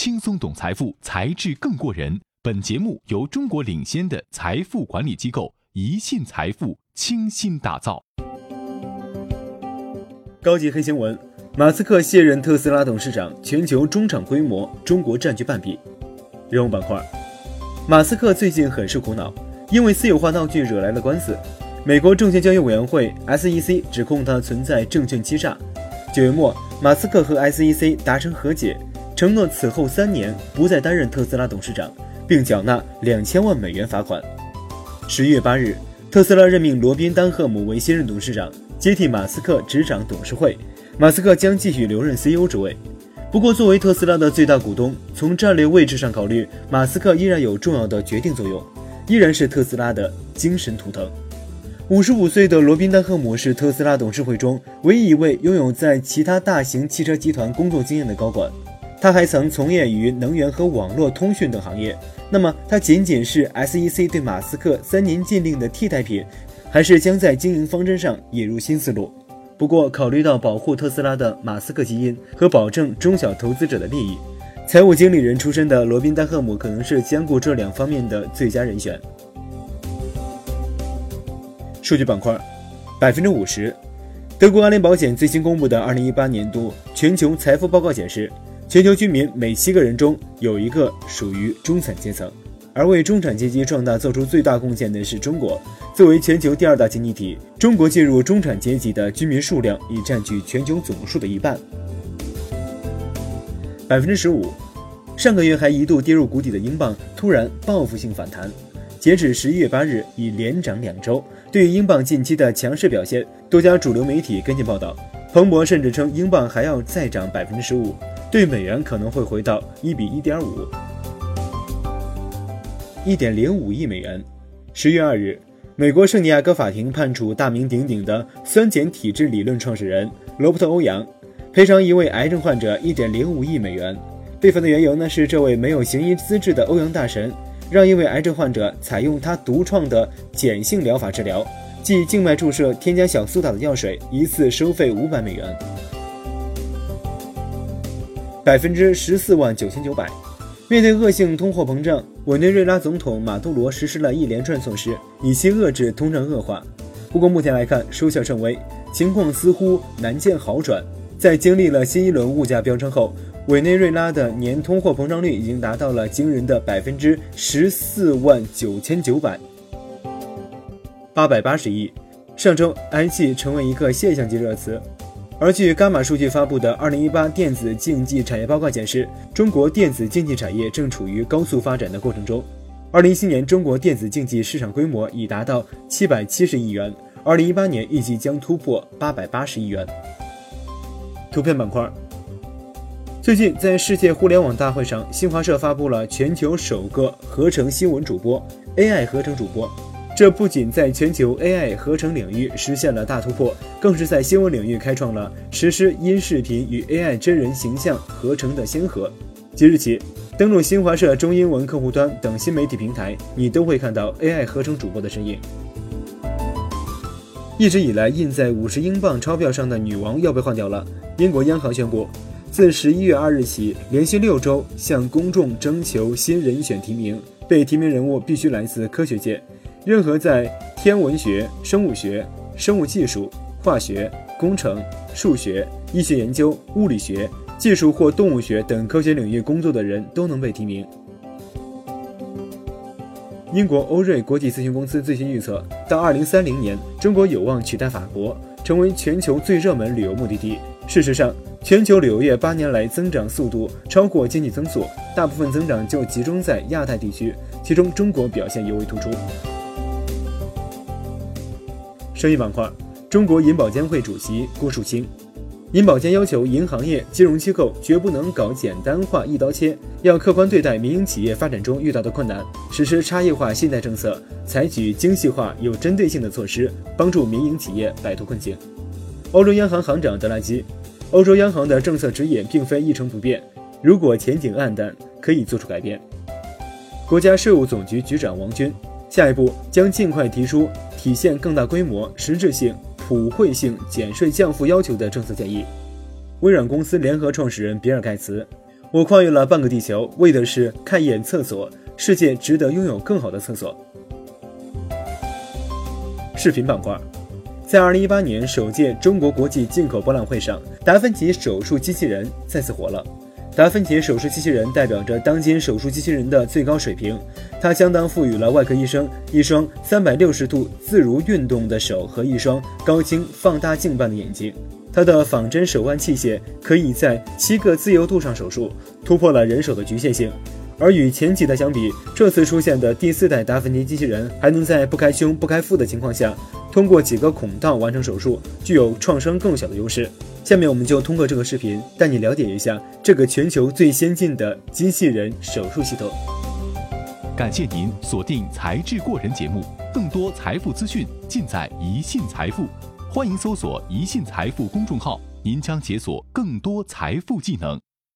轻松懂财富，才智更过人。本节目由中国领先的财富管理机构宜信财富倾心打造。高级黑新闻：马斯克卸任特斯拉董事长，全球中厂规模，中国占据半壁。人物板块：马斯克最近很是苦恼，因为私有化闹剧惹来了官司。美国证券交易委员会 （SEC） 指控他存在证券欺诈。九月末，马斯克和 SEC 达成和解，承诺此后三年不再担任特斯拉董事长，并缴纳两千万美元罚款。十一月八日，特斯拉任命罗宾·丹赫姆为新任董事长，接替马斯克执掌董事会。马斯克将继续留任 CEO 职位。不过，作为特斯拉的最大股东，从战略位置上考虑，马斯克依然有重要的决定作用，依然是特斯拉的精神图腾。五十五岁的罗宾·丹赫姆是特斯拉董事会中唯一一位拥有在其他大型汽车集团工作经验的高管。他还曾从业于能源和网络通讯等行业。那么，他仅仅是 SEC 对马斯克三年禁令的替代品，还是将在经营方针上引入新思路？不过，考虑到保护特斯拉的马斯克基因和保证中小投资者的利益，财务经理人出身的罗宾·丹赫姆可能是兼顾这两方面的最佳人选。数据板块，百分之五十。德国安联保险最新公布的二零一八年度全球财富报告显示，全球居民每七个人中有一个属于中产阶层，而为中产阶级壮大做出最大贡献的是中国。作为全球第二大经济体，中国进入中产阶级的居民数量已占据全球总数的一半。百分之十五。上个月还一度跌入谷底的英镑突然报复性反弹。截止十一月八日，已连涨两周。对于英镑近期的强势表现，多家主流媒体跟进报道。彭博甚至称，英镑还要再涨百分之十五，对美元可能会回到一比一点五，一点零五亿美元。十月二日，美国圣地亚哥法庭判处大名鼎鼎的酸碱体质理论创始人罗伯特·欧阳赔偿一位癌症患者一点零五亿美元。被罚的缘由呢，是这位没有行医资质的欧阳大神。让一位癌症患者采用他独创的碱性疗法治疗，即静脉注射添加小苏打的药水，一次收费五百美元，百分之十四万九千九百。面对恶性通货膨胀，委内瑞拉总统马杜罗实施了一连串措施，以期遏制通胀恶化。不过目前来看，收效甚微，情况似乎难见好转。在经历了新一轮物价飙升后。委内瑞拉的年通货膨胀率已经达到了惊人的百分之十四万九千九百八百八十亿。上周，“IT” 成为一个现象级热词。而据伽马数据发布的《二零一八电子竞技产业报告》显示，中国电子竞技产业正处于高速发展的过程中。二零一七年，中国电子竞技市场规模已达到七百七十亿元，二零一八年预计将突破八百八十亿元。图片板块。最近，在世界互联网大会上，新华社发布了全球首个合成新闻主播 AI 合成主播。这不仅在全球 AI 合成领域实现了大突破，更是在新闻领域开创了实施音视频与 AI 真人形象合成的先河。即日起，登录新华社中英文客户端等新媒体平台，你都会看到 AI 合成主播的身影。一直以来印在五十英镑钞票上的女王要被换掉了。英国央行宣布。自十一月二日起，连续六周向公众征求新人选提名，被提名人物必须来自科学界，任何在天文学、生物学、生物技术、化学、工程、数学、医学研究、物理学、技术或动物学等科学领域工作的人都能被提名。英国欧瑞国际咨询公司最新预测，到二零三零年，中国有望取代法国，成为全球最热门旅游目的地。事实上，全球旅游业八年来增长速度超过经济增速，大部分增长就集中在亚太地区，其中中国表现尤为突出。生意板块，中国银保监会主席郭树清，银保监要求银行业、金融机构绝不能搞简单化、一刀切，要客观对待民营企业发展中遇到的困难，实施差异化信贷政策，采取精细化、有针对性的措施，帮助民营企业摆脱困境。欧洲央行行长德拉基。欧洲央行的政策指引并非一成不变，如果前景暗淡，可以做出改变。国家税务总局局长王军下一步将尽快提出体现更大规模、实质性、普惠性减税降负要求的政策建议。微软公司联合创始人比尔·盖茨、我跨越了半个地球，为的是看一眼厕所。世界值得拥有更好的厕所。视频板块，在二零一八年首届中国国际进口博览会上，达芬奇手术机器人再次火了。达芬奇手术机器人代表着当今手术机器人的最高水平，它相当赋予了外科医生一双三百六十度自如运动的手和一双高清放大镜般的眼睛。它的仿真手腕器械可以在七个自由度上手术，突破了人手的局限性。而与前几代相比，这次出现的第四代达芬奇机器人还能在不开胸、不开腹的情况下，通过几个孔道完成手术，具有创伤更小的优势。下面我们就通过这个视频带你了解一下这个全球最先进的机器人手术系统。感谢您锁定《才智过人》节目，更多财富资讯尽在宜信财富，欢迎搜索“宜信财富”公众号，您将解锁更多财富技能。